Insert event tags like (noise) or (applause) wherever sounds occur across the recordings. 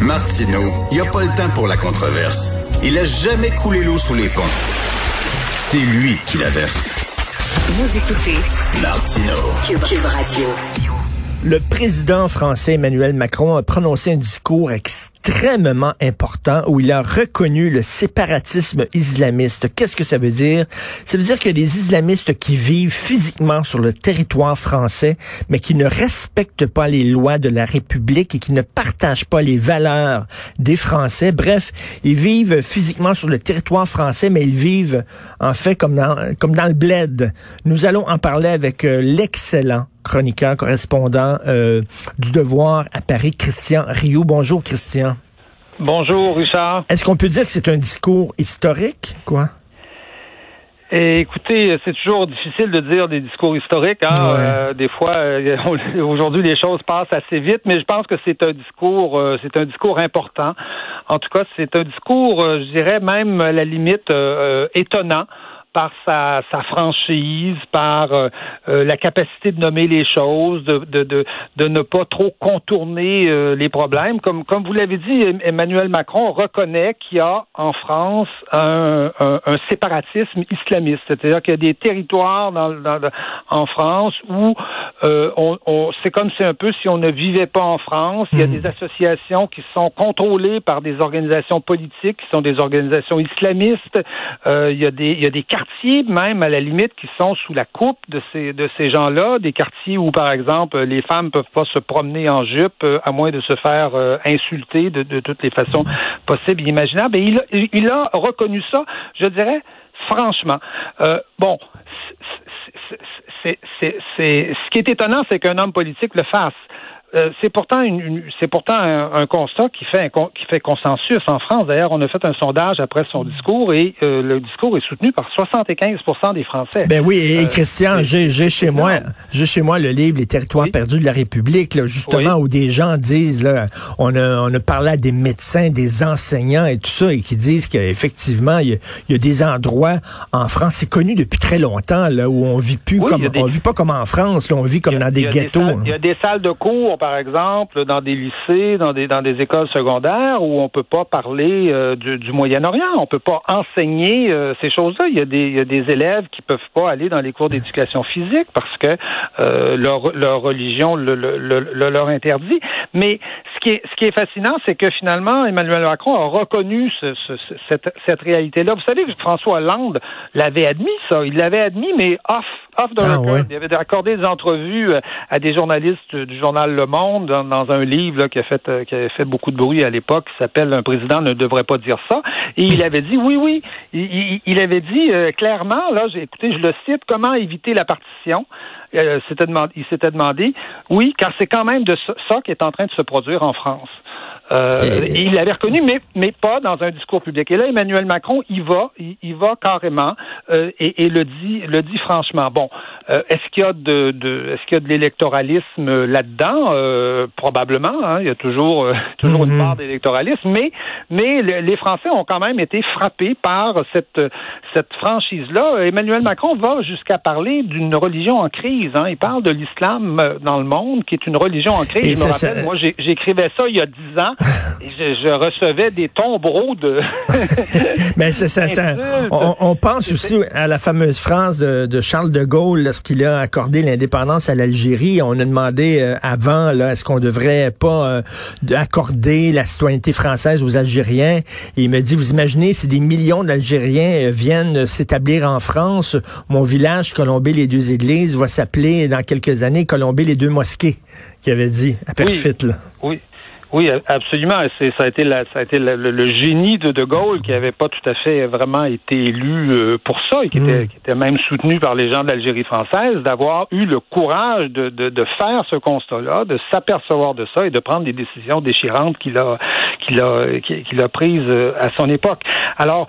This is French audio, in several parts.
Martineau, il n'y a pas le temps pour la controverse. Il a jamais coulé l'eau sous les ponts. C'est lui qui la verse. Vous écoutez Martino. Cube, Radio. Le président français Emmanuel Macron a prononcé un discours extrêmement important où il a reconnu le séparatisme islamiste. Qu'est-ce que ça veut dire? Ça veut dire que les islamistes qui vivent physiquement sur le territoire français, mais qui ne respectent pas les lois de la République et qui ne partagent pas les valeurs des Français. Bref, ils vivent physiquement sur le territoire français, mais ils vivent en fait comme dans, comme dans le bled. Nous allons en parler avec euh, l'excellent chroniqueur, correspondant euh, du Devoir à Paris, Christian Rioux. Bonjour, Christian. Bonjour, Richard. Est-ce qu'on peut dire que c'est un discours historique, quoi? Et écoutez, c'est toujours difficile de dire des discours historiques. Hein? Ouais. Euh, des fois, euh, (laughs) aujourd'hui, les choses passent assez vite, mais je pense que c'est un discours, euh, c'est un discours important. En tout cas, c'est un discours, je dirais même à la limite étonnant par sa, sa franchise, par euh, euh, la capacité de nommer les choses, de, de, de, de ne pas trop contourner euh, les problèmes. Comme, comme vous l'avez dit, Em- Emmanuel Macron reconnaît qu'il y a en France un, un, un séparatisme islamiste, c'est-à-dire qu'il y a des territoires dans, dans- dans- en France où euh, on, on, c'est comme si un peu si on ne vivait pas en France. Il y a des associations qui sont contrôlées par des organisations politiques, qui sont des organisations islamistes. Il y a des il y a des quartiers même à la limite qui sont sous la coupe de ces de ces gens-là, des quartiers où par exemple les femmes peuvent pas se promener en jupe euh, à moins de se faire euh, insulter de, de toutes les façons possibles et imaginables. Et il a, reconnu ça, je dirais franchement. Euh, bon, c'est- ce qui est étonnant, c'est qu'un homme politique le fasse. Euh, c'est pourtant une, une- c'est pourtant un, un constat qui fait un qui fait consensus en France. D'ailleurs, on a fait un sondage après son discours et euh, le discours est soutenu par 75% des Français. Ben oui, et Euh, Christian, j'ai j'ai chez moi, j'ai chez moi le livre Les territoires Oui. perdus de la République, là, justement Oui. où des gens disent là, on a on a parlé à des médecins, des enseignants et tout ça, et qui disent qu'effectivement il y, y a des endroits en France, c'est connu depuis très longtemps là où on vit plus Oui, comme des- on vit pas comme en France, là, on vit comme a- dans des ghettos. il y a des salles de cours, par exemple, dans des lycées, dans des dans des écoles secondaires où on peut pas parler euh, du, du Moyen-Orient, on peut pas enseigner euh, ces choses-là. Il y a des il y a des élèves qui peuvent pas aller dans les cours d'éducation physique parce que euh, leur leur religion le, le- le- le leur interdit. Mais ce qui est ce qui est fascinant, c'est que finalement Emmanuel Macron a reconnu ce- ce- ce- cette cette réalité-là. Vous savez que François Hollande l'avait admis ça, il l'avait admis mais off off the Ah, record. ouais. Il avait accordé des entrevues à des journalistes du journal Le Monde dans, un livre qui, a fait, euh, qui avait fait beaucoup de bruit à l'époque, qui s'appelle Un président ne devrait pas dire ça. Et il avait dit, oui, oui, il, avait dit euh, clairement, là, j'ai écouté, je le cite, comment éviter la partition? Euh, il s'était demandé, oui, car c'est quand même de ça qui est en train de se produire en France. Euh, Et- et il l'avait reconnu, mais, mais pas dans un discours public. Et là, Emmanuel Macron, il va, il, il va carrément euh, et, et le dit, le dit franchement. Bon, euh, est-ce qu'il y a de, de est-ce qu'il y a de l'électoralisme là-dedans? Euh, Probablement. Hein, il y a toujours, euh, (laughs) toujours Mhm. une part d'électoralisme, mais mais le- les Français ont quand même été frappés par cette cette franchise-là. Emmanuel Macron va jusqu'à parler d'une religion en crise. Hein. Il parle de l'islam dans le monde, qui est une religion en crise. Et je me ça, rappelle, ça- moi, j'écrivais ça il y a dix ans (laughs) je, je recevais des tombereaux de. (laughs) Mais c'est ça, ça- on, on pense aussi à la fameuse phrase de, de Charles de Gaulle lorsqu'il a accordé l'indépendance à l'Algérie. On a demandé euh, avant, là, est-ce qu'on devrait pas euh, de- accorder la citoyenneté française aux Algériens? Et il me dit, vous imaginez, si des millions d'Algériens euh, viennent s'établir en France, mon village Colombé les deux églises va s'appeler dans quelques années Colombé les deux mosquées, qu'il avait dit à Perfit. Là. Oui. Oui, absolument. C'est, ça a été, la, ça a été la- le, le génie de De Gaulle qui avait pas tout à fait vraiment été élu euh, pour ça et qui, Mm. était, qui était même soutenu par les gens de l'Algérie française, d'avoir eu le courage de, de, de faire ce constat-là, de s'apercevoir de ça et de prendre des décisions déchirantes qu'il a, qu'il a qu'il a prise à son époque. Alors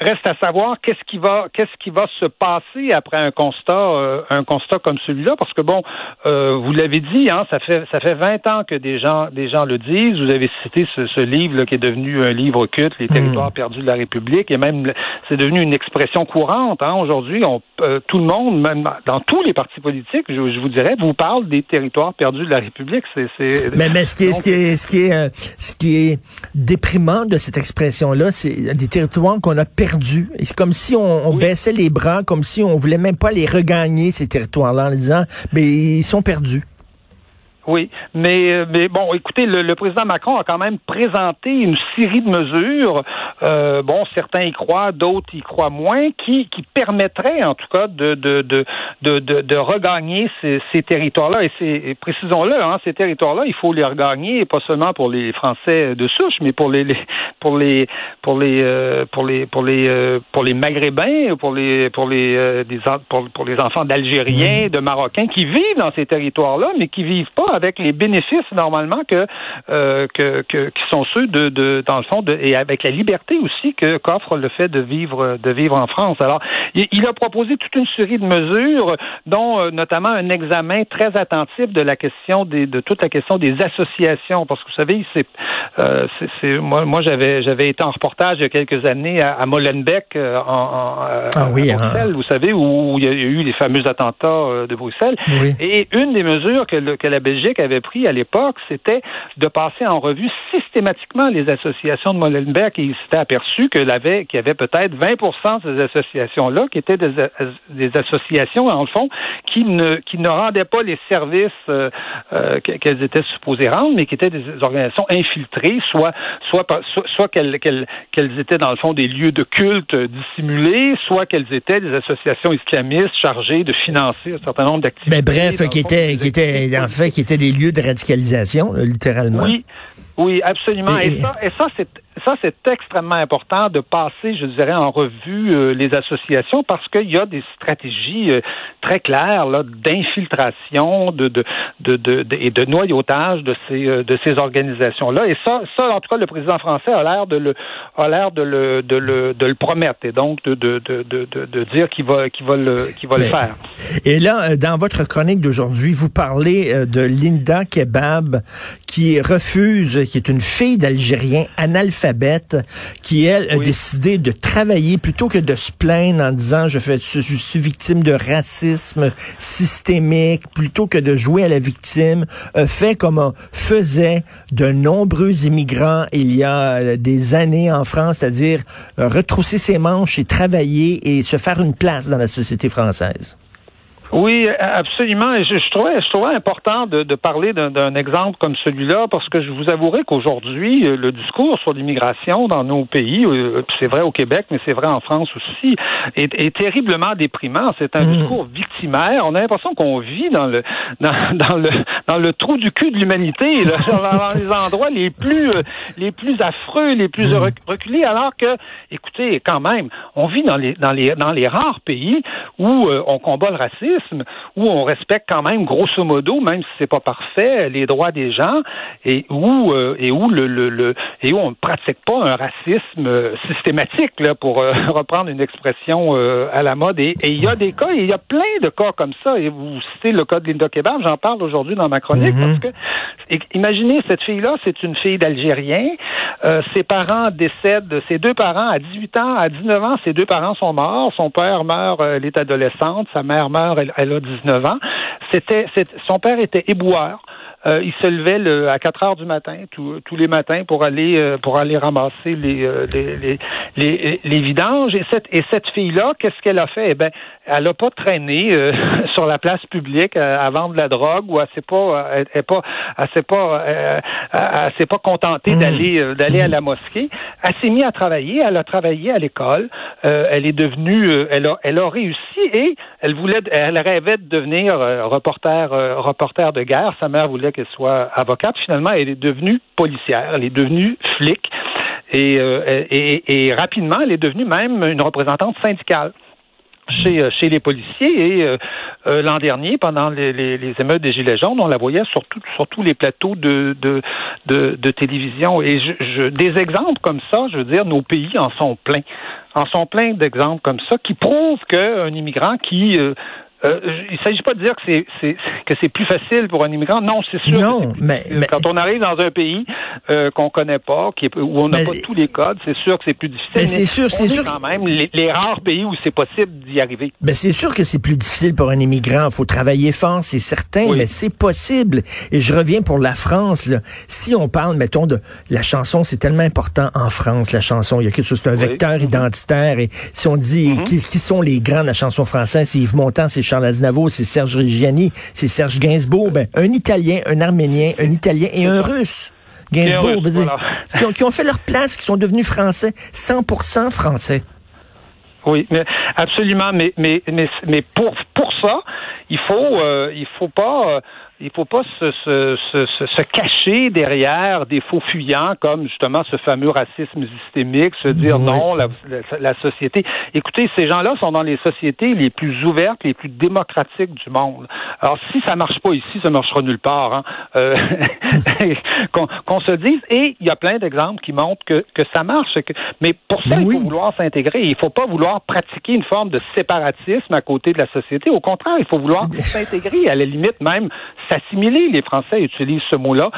reste à savoir qu'est-ce qui va qu'est-ce qui va se passer après un constat un constat comme celui-là parce que bon vous l'avez dit hein, ça fait ça fait 20 ans que des gens des gens le disent. Vous avez cité ce, ce livre là, qui est devenu un livre culte, les territoires hmm. perdus de la République et même c'est devenu une expression courante. Hein. Aujourd'hui, on tout le monde même dans tous les partis politiques, je, je vous dirais, vous parle des territoires perdus de la République. C'est, mais, mais ce qui est, ce qui est, ce qui est, euh, ce qui est déprimant de cette expression-là, c'est des territoires qu'on a perdus. C'est comme si on, on baissait les bras, comme si on voulait même pas les regagner ces territoires-là en disant, mais ils sont perdus. Oui, mais, euh, mais bon, écoutez, le, président Macron a quand même présenté une série de mesures. Euh, bon, certains y croient, d'autres y croient moins, qui, qui permettraient en tout cas de de de de, de, regagner ces, ces territoires-là. Et, c'est précisons-le, hein, ces territoires-là, il faut les regagner, pas seulement pour les Français de souche, mais pour les, les pour les pour les euh, pour les pour les euh, pour les Maghrébins, pour les pour les des, pour, pour les enfants d'Algériens, mmh. de Marocains qui vivent dans ces territoires-là, mais qui vivent pas avec les bénéfices normalement que, euh, que, que, qui sont ceux de, de dans le fond de, et avec la liberté aussi que qu'offre le fait de vivre de vivre en France. Alors il, a proposé toute une série de mesures, dont euh, notamment un examen très attentif de la question des de toute la question des associations, parce que vous savez c'est euh, c'est moi moi j'avais j'avais été en reportage il y a quelques années à, Molenbeek euh, en, en ah oui, à hein. Bruxelles, vous savez où, il y a eu les fameux attentats de Bruxelles. Et une des mesures que, que la Belgique avait pris à l'époque, c'était de passer en revue systématiquement les associations de Molenbeek et s'était aperçu qu'il avait, qu'il y avait peut-être 20% de ces associations-là qui étaient des, des, associations, en le fond, qui ne, qui ne rendaient pas les services euh, euh, qu'elles étaient supposées rendre, mais qui étaient des organisations infiltrées, soit, soit, soit, qu'elles, qu'elles, étaient dans le fond des lieux de culte dissimulés, soit qu'elles étaient des associations islamistes chargées de financer un certain nombre d'activités. Mais bref, qui étaient, qui étaient, en fait, qui étaient des lieux de radicalisation, littéralement. Oui, oui, absolument. Et, ça, et ça c'est ça, c'est extrêmement important de passer, je dirais, en revue euh, les associations parce qu'il y a des stratégies euh, très claires là, d'infiltration de, de, de, de, et de noyautage de ces, euh, de ces organisations-là. Et ça, ça, en tout cas, le président français a l'air de le, a l'air de le, de le, de le promettre et donc de, de, de, de, de dire qu'il va, qu'il va le, qu'il va le faire. Et là, dans votre chronique d'aujourd'hui, vous parlez de Linda Kebab qui refuse, qui est une fille d'Algérien analphabète qui, elle, a décidé de travailler plutôt que de se plaindre en disant je, fais, je suis victime de racisme systémique, plutôt que de jouer à la victime, fait comme faisaient de nombreux immigrants il y a euh, des années en France, c'est-à-dire euh, retrousser ses manches et travailler et se faire une place dans la société française. Oui, absolument. Et je, je, trouvais, je trouvais important de, de parler d'un exemple comme celui-là parce que je vous avouerai qu'aujourd'hui, euh, le discours sur l'immigration dans nos pays, euh, c'est vrai au Québec, mais c'est vrai en France aussi, est, est terriblement déprimant. C'est un mmh. discours victimaire. On a l'impression qu'on vit dans le dans, (laughs) dans, le dans le trou du cul de l'humanité, (laughs) dans les endroits les plus euh, les plus affreux, les plus mmh. reculés, alors que, écoutez, quand même, on vit dans les dans les dans les rares pays où on combat le racisme où on respecte quand même, grosso modo, même si c'est pas parfait, les droits des gens et où euh, et où le, le, et où on ne pratique pas un racisme euh, systématique, là, pour euh, (laughs) reprendre une expression à la mode. Et il y a des cas, il y a plein de cas comme ça. Et vous citez le cas de Linda Kebab, j'en parle aujourd'hui dans ma chronique mm-hmm. parce que imaginez cette fille-là, c'est une fille d'Algérien. ses parents décèdent, ses deux parents à 18 ans, à 19 ans, ses deux parents sont morts. Son père meurt, elle est adolescente. Sa mère meurt, elle, elle a 19 ans. C'était, son père était éboueur. Euh, il se levait le, à 4 heures du matin, tous les matins, pour aller euh, pour aller ramasser les, euh, les, les, les, vidanges. Et cette, et cette fille-là, qu'est-ce qu'elle a fait? Eh ben, elle n'a pas traîné (laughs) sur la place publique à, vendre de la drogue ou elle s'est pas, elle, pas, elle s'est pas, elle, s'est pas contentée mmh. d'aller d'aller à la mosquée. Elle s'est mise à travailler. Elle a travaillé à l'école. elle est devenue, elle a, elle a réussi et elle voulait, elle rêvait de devenir reporter, reporter de guerre. Sa mère voulait qu'elle soit avocate. Finalement, elle est devenue policière, elle est devenue flic et, euh, rapidement, elle est devenue même une représentante syndicale. chez, euh, les policiers. Et euh, l'an dernier, pendant les, émeutes des Gilets jaunes, on la voyait sur, tout, sur tous les plateaux de, télévision. Et je, des exemples comme ça, je veux dire, nos pays en sont pleins. En sont pleins d'exemples comme ça qui prouvent qu'un immigrant qui il ne s'agit pas de dire que c'est, que c'est plus facile pour un immigrant. Non, c'est sûr. Non, mais, mais, quand on arrive dans un pays euh, qu'on connaît pas, qui est, où on n'a pas tous les codes, c'est sûr que c'est plus difficile. Mais c'est sûr, c'est sûr. Quand même, les, les, rares pays où c'est possible d'y arriver. Ben c'est sûr que c'est plus difficile pour un immigrant. Il faut travailler fort, c'est certain, mais c'est possible. Et je reviens pour la France. Là. Si on parle, mettons, de la chanson, c'est tellement important en France, la chanson. Il y a quelque chose, c'est un vecteur mm-hmm. identitaire. Et si on dit mm-hmm. qui, qui, sont les grands de la chanson française, c'est Yves Montand, c'est Charles Aznavour, c'est Serge Reggiani, c'est Serge Gainsbourg, ben, un Italien, un Arménien, un Italien et un Russe. Gainsbourg, veut dire, qui, ont, qui ont fait leur place, qui sont devenus français, 100% français. Oui, mais absolument, mais mais mais, mais pour pour ça, il faut euh, il faut pas euh, il faut pas se, se, se, se, cacher derrière des faux fuyants comme justement ce fameux racisme systémique, se dire non, la, la, société. Écoutez, ces gens-là sont dans les sociétés les plus ouvertes, les plus démocratiques du monde. Alors si ça marche pas ici, ça marchera nulle part. Hein. Euh, (laughs) Qu'on se dise. Et il y a plein d'exemples qui montrent que, que ça marche. Que, mais pour ça, il faut vouloir s'intégrer. Il faut pas vouloir pratiquer une forme de séparatisme à côté de la société. Au contraire, il faut vouloir s'intégrer. À la limite même s'assimiler. Les Français utilisent ce mot-là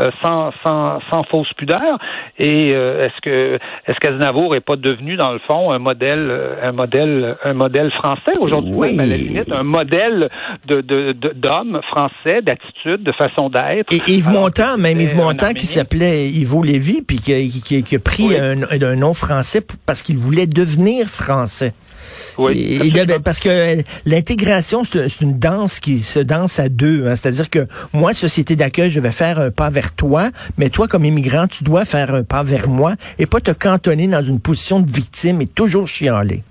euh, sans, sans, sans fausse pudeur. Et euh, est-ce que est-ce qu'Aznavour est pas devenu dans le fond un modèle un modèle un modèle français? Aujourd'hui oui. à la limite un modèle de d'homme français d'attitude de façon d'être. Et Yves Montand, même Yves Montand qui s'appelait Yves Lévy puis qui, qui, qui a pris oui. un, un nom français parce qu'il voulait devenir français. Oui, parce que l'intégration, c'est une danse qui se danse à deux. Hein. C'est-à-dire que moi, société d'accueil, je vais faire un pas vers toi, mais toi, comme immigrant, tu dois faire un pas vers moi et pas te cantonner dans une position de victime et toujours chialer.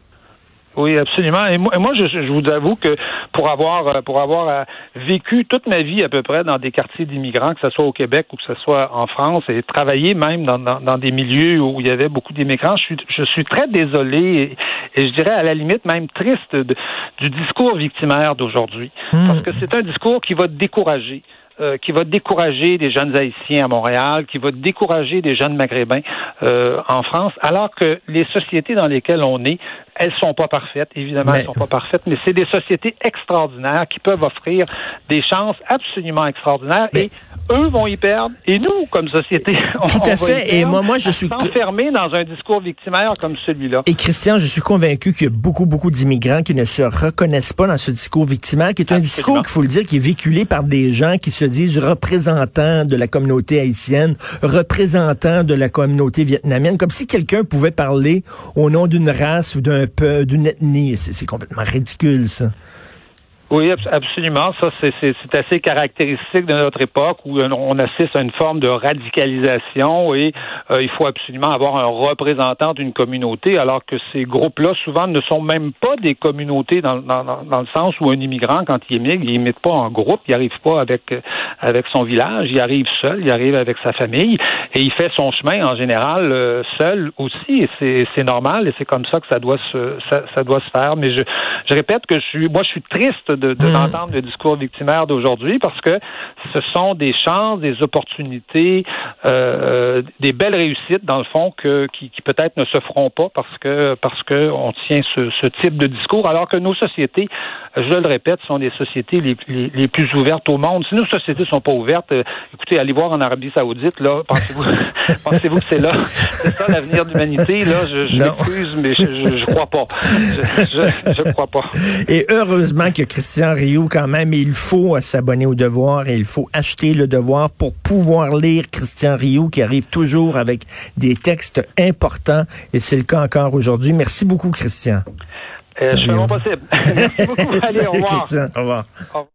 Oui, absolument. Et moi, moi je, je, vous avoue que pour avoir euh, pour avoir euh, vécu toute ma vie à peu près dans des quartiers d'immigrants, que ce soit au Québec ou que ce soit en France, et travaillé même dans, dans, dans des milieux où il y avait beaucoup d'immigrants, je suis, je suis très désolé et, et, je dirais à la limite même triste de, du discours victimaire d'aujourd'hui. Mmh. Parce que c'est un discours qui va décourager. Euh, qui va décourager des jeunes haïtiens à Montréal, qui va décourager des jeunes maghrébins euh, en France, alors que les sociétés dans lesquelles on est, elles sont pas parfaites, évidemment, mais... elles sont pas parfaites, mais c'est des sociétés extraordinaires qui peuvent offrir des chances absolument extraordinaires mais... et eux vont y perdre et nous, comme société, (laughs) on, Tout à fait. et moi, moi, je suis enfermé dans un discours victimaire comme celui-là. Et Christian, je suis convaincu qu'il y a beaucoup, beaucoup d'immigrants qui ne se reconnaissent pas dans ce discours victimaire, qui est un Absolument. discours, qu'il faut le dire, qui est véhiculé par des gens qui se disent représentants de la communauté haïtienne, représentants de la communauté vietnamienne, comme si quelqu'un pouvait parler au nom d'une race ou d'un peu, d'une ethnie. C'est complètement ridicule, ça. Oui, absolument. Ça, c'est assez caractéristique de notre époque où on assiste à une forme de radicalisation et euh, il faut absolument avoir un représentant d'une communauté, alors que ces groupes-là, souvent, ne sont même pas des communautés dans, le sens où un immigrant, quand il émigre, il n'imite pas en groupe, il n'arrive pas avec, avec son village, il arrive seul, il arrive avec sa famille et il fait son chemin en général euh, seul aussi et c'est normal et c'est comme ça que ça doit se, ça, ça doit se faire. Mais je, je répète que je suis, moi, je suis triste de, de d'entendre mmh. le discours victimaire d'aujourd'hui parce que ce sont des chances, des opportunités, euh, des belles réussites dans le fond que qui, qui peut-être ne se feront pas parce que parce que on tient ce, ce, type de discours alors que nos sociétés, je le répète, sont les sociétés les, les, les plus ouvertes au monde. Si nos sociétés sont pas ouvertes, euh, écoutez, allez voir en Arabie Saoudite là, pensez-vous (laughs) pensez-vous que c'est là c'est ça l'avenir de l'humanité là, je, je m'excuse mais je, je, je, crois pas. Je, je, je crois pas. Et heureusement que Christian Rio quand même, il faut s'abonner au devoir et il faut acheter le devoir pour pouvoir lire Christian Rio qui arrive toujours avec des textes importants et c'est le cas encore aujourd'hui. Merci beaucoup Christian. Euh, je fais mon possible. (laughs) Merci beaucoup. (laughs) Allez, Salut, au revoir. Christian. Au revoir. Au revoir.